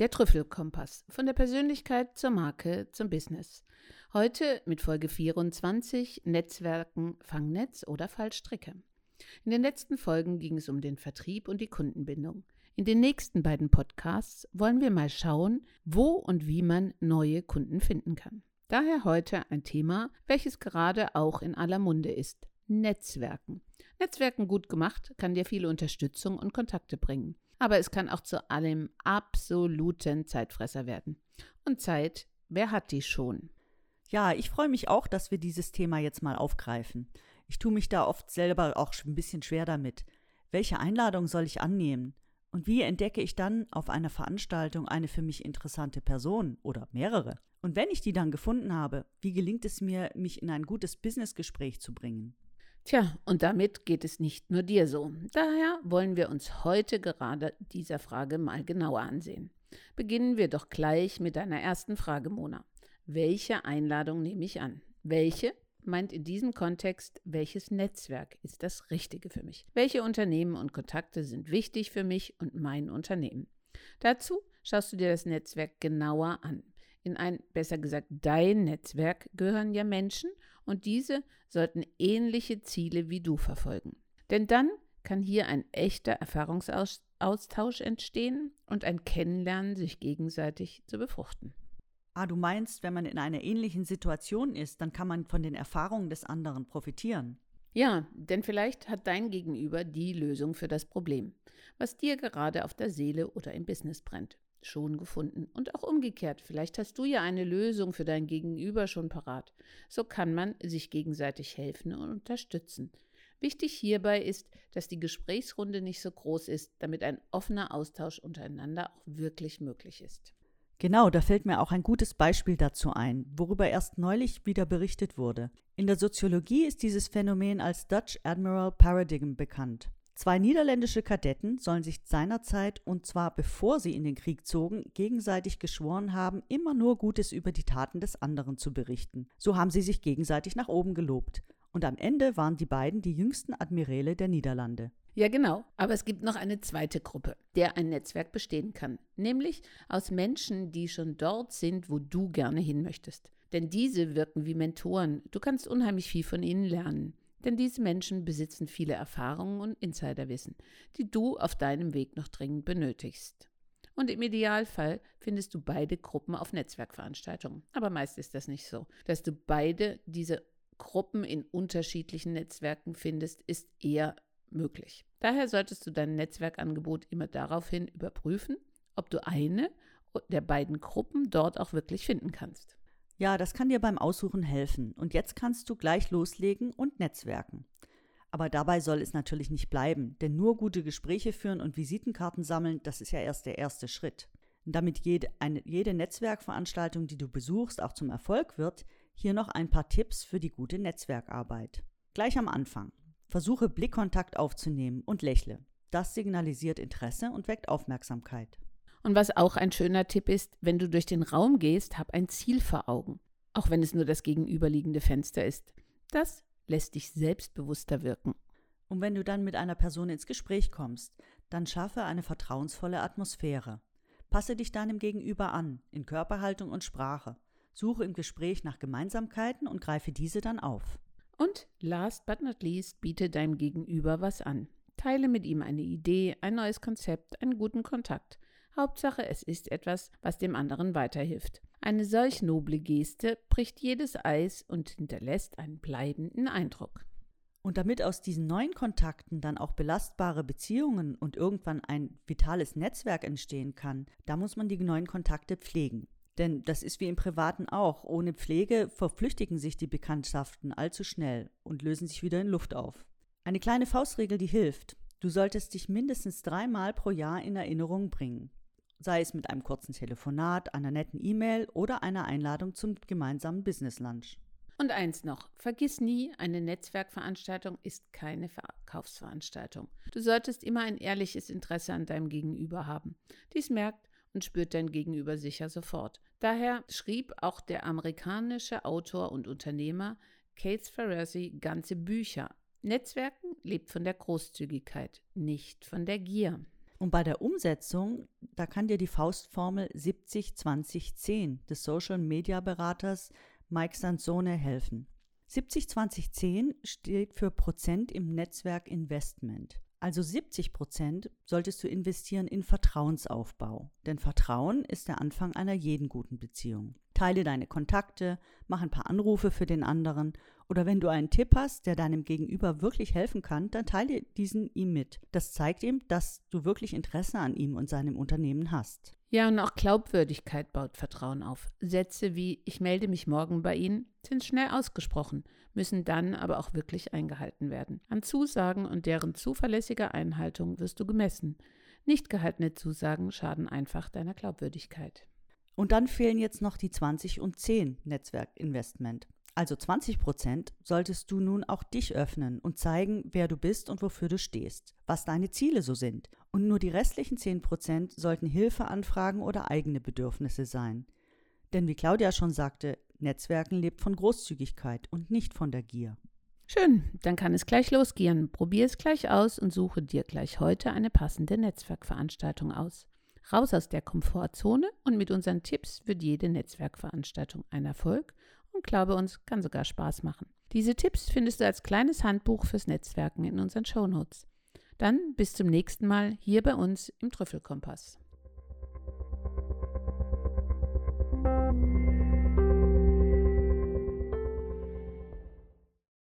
Der Trüffelkompass von der Persönlichkeit zur Marke zum Business. Heute mit Folge 24 Netzwerken, Fangnetz oder Fallstricke. In den letzten Folgen ging es um den Vertrieb und die Kundenbindung. In den nächsten beiden Podcasts wollen wir mal schauen, wo und wie man neue Kunden finden kann. Daher heute ein Thema, welches gerade auch in aller Munde ist. Netzwerken. Netzwerken gut gemacht kann dir viele Unterstützung und Kontakte bringen aber es kann auch zu allem absoluten Zeitfresser werden. Und Zeit, wer hat die schon? Ja, ich freue mich auch, dass wir dieses Thema jetzt mal aufgreifen. Ich tue mich da oft selber auch ein bisschen schwer damit. Welche Einladung soll ich annehmen? Und wie entdecke ich dann auf einer Veranstaltung eine für mich interessante Person oder mehrere? Und wenn ich die dann gefunden habe, wie gelingt es mir, mich in ein gutes Businessgespräch zu bringen? Tja, und damit geht es nicht nur dir so. Daher wollen wir uns heute gerade dieser Frage mal genauer ansehen. Beginnen wir doch gleich mit deiner ersten Frage, Mona. Welche Einladung nehme ich an? Welche meint in diesem Kontext, welches Netzwerk ist das Richtige für mich? Welche Unternehmen und Kontakte sind wichtig für mich und mein Unternehmen? Dazu schaust du dir das Netzwerk genauer an. In ein, besser gesagt, dein Netzwerk gehören ja Menschen und diese sollten ähnliche Ziele wie du verfolgen. Denn dann kann hier ein echter Erfahrungsaustausch entstehen und ein Kennenlernen sich gegenseitig zu befruchten. Ah, du meinst, wenn man in einer ähnlichen Situation ist, dann kann man von den Erfahrungen des anderen profitieren. Ja, denn vielleicht hat dein Gegenüber die Lösung für das Problem, was dir gerade auf der Seele oder im Business brennt schon gefunden. Und auch umgekehrt, vielleicht hast du ja eine Lösung für dein Gegenüber schon parat. So kann man sich gegenseitig helfen und unterstützen. Wichtig hierbei ist, dass die Gesprächsrunde nicht so groß ist, damit ein offener Austausch untereinander auch wirklich möglich ist. Genau, da fällt mir auch ein gutes Beispiel dazu ein, worüber erst neulich wieder berichtet wurde. In der Soziologie ist dieses Phänomen als Dutch Admiral Paradigm bekannt. Zwei niederländische Kadetten sollen sich seinerzeit, und zwar bevor sie in den Krieg zogen, gegenseitig geschworen haben, immer nur Gutes über die Taten des anderen zu berichten. So haben sie sich gegenseitig nach oben gelobt. Und am Ende waren die beiden die jüngsten Admiräle der Niederlande. Ja, genau. Aber es gibt noch eine zweite Gruppe, der ein Netzwerk bestehen kann. Nämlich aus Menschen, die schon dort sind, wo du gerne hin möchtest. Denn diese wirken wie Mentoren. Du kannst unheimlich viel von ihnen lernen. Denn diese Menschen besitzen viele Erfahrungen und Insiderwissen, die du auf deinem Weg noch dringend benötigst. Und im Idealfall findest du beide Gruppen auf Netzwerkveranstaltungen. Aber meist ist das nicht so. Dass du beide diese Gruppen in unterschiedlichen Netzwerken findest, ist eher möglich. Daher solltest du dein Netzwerkangebot immer daraufhin überprüfen, ob du eine der beiden Gruppen dort auch wirklich finden kannst. Ja, das kann dir beim Aussuchen helfen. Und jetzt kannst du gleich loslegen und netzwerken. Aber dabei soll es natürlich nicht bleiben, denn nur gute Gespräche führen und Visitenkarten sammeln, das ist ja erst der erste Schritt. Damit jede, eine, jede Netzwerkveranstaltung, die du besuchst, auch zum Erfolg wird, hier noch ein paar Tipps für die gute Netzwerkarbeit. Gleich am Anfang. Versuche Blickkontakt aufzunehmen und lächle. Das signalisiert Interesse und weckt Aufmerksamkeit. Und was auch ein schöner Tipp ist, wenn du durch den Raum gehst, hab ein Ziel vor Augen, auch wenn es nur das gegenüberliegende Fenster ist. Das lässt dich selbstbewusster wirken. Und wenn du dann mit einer Person ins Gespräch kommst, dann schaffe eine vertrauensvolle Atmosphäre. Passe dich deinem Gegenüber an, in Körperhaltung und Sprache. Suche im Gespräch nach Gemeinsamkeiten und greife diese dann auf. Und last but not least, biete deinem Gegenüber was an. Teile mit ihm eine Idee, ein neues Konzept, einen guten Kontakt. Hauptsache, es ist etwas, was dem anderen weiterhilft. Eine solch noble Geste bricht jedes Eis und hinterlässt einen bleibenden Eindruck. Und damit aus diesen neuen Kontakten dann auch belastbare Beziehungen und irgendwann ein vitales Netzwerk entstehen kann, da muss man die neuen Kontakte pflegen. Denn das ist wie im Privaten auch. Ohne Pflege verflüchtigen sich die Bekanntschaften allzu schnell und lösen sich wieder in Luft auf. Eine kleine Faustregel, die hilft. Du solltest dich mindestens dreimal pro Jahr in Erinnerung bringen sei es mit einem kurzen Telefonat, einer netten E-Mail oder einer Einladung zum gemeinsamen Business Lunch. Und eins noch, vergiss nie, eine Netzwerkveranstaltung ist keine Verkaufsveranstaltung. Du solltest immer ein ehrliches Interesse an deinem Gegenüber haben. Dies merkt und spürt dein Gegenüber sicher sofort. Daher schrieb auch der amerikanische Autor und Unternehmer Keith Ferrazzi ganze Bücher. Netzwerken lebt von der Großzügigkeit, nicht von der Gier. Und bei der Umsetzung, da kann dir die Faustformel 70-20-10 des Social Media Beraters Mike Sansone helfen. 70-20-10 steht für Prozent im Netzwerk Investment. Also 70 Prozent solltest du investieren in Vertrauensaufbau. Denn Vertrauen ist der Anfang einer jeden guten Beziehung. Teile deine Kontakte, mach ein paar Anrufe für den anderen oder wenn du einen Tipp hast, der deinem Gegenüber wirklich helfen kann, dann teile diesen ihm mit. Das zeigt ihm, dass du wirklich Interesse an ihm und seinem Unternehmen hast. Ja, und auch Glaubwürdigkeit baut Vertrauen auf. Sätze wie ich melde mich morgen bei Ihnen sind schnell ausgesprochen, müssen dann aber auch wirklich eingehalten werden. An Zusagen und deren zuverlässiger Einhaltung wirst du gemessen. Nicht gehaltene Zusagen schaden einfach deiner Glaubwürdigkeit. Und dann fehlen jetzt noch die 20 und 10 Netzwerkinvestment. Also 20 Prozent solltest du nun auch dich öffnen und zeigen, wer du bist und wofür du stehst, was deine Ziele so sind. Und nur die restlichen 10 Prozent sollten Hilfeanfragen oder eigene Bedürfnisse sein. Denn wie Claudia schon sagte, Netzwerken lebt von Großzügigkeit und nicht von der Gier. Schön, dann kann es gleich losgehen. Probier es gleich aus und suche dir gleich heute eine passende Netzwerkveranstaltung aus. Raus aus der Komfortzone und mit unseren Tipps wird jede Netzwerkveranstaltung ein Erfolg und glaube uns, kann sogar Spaß machen. Diese Tipps findest du als kleines Handbuch fürs Netzwerken in unseren Shownotes. Dann bis zum nächsten Mal hier bei uns im Trüffelkompass.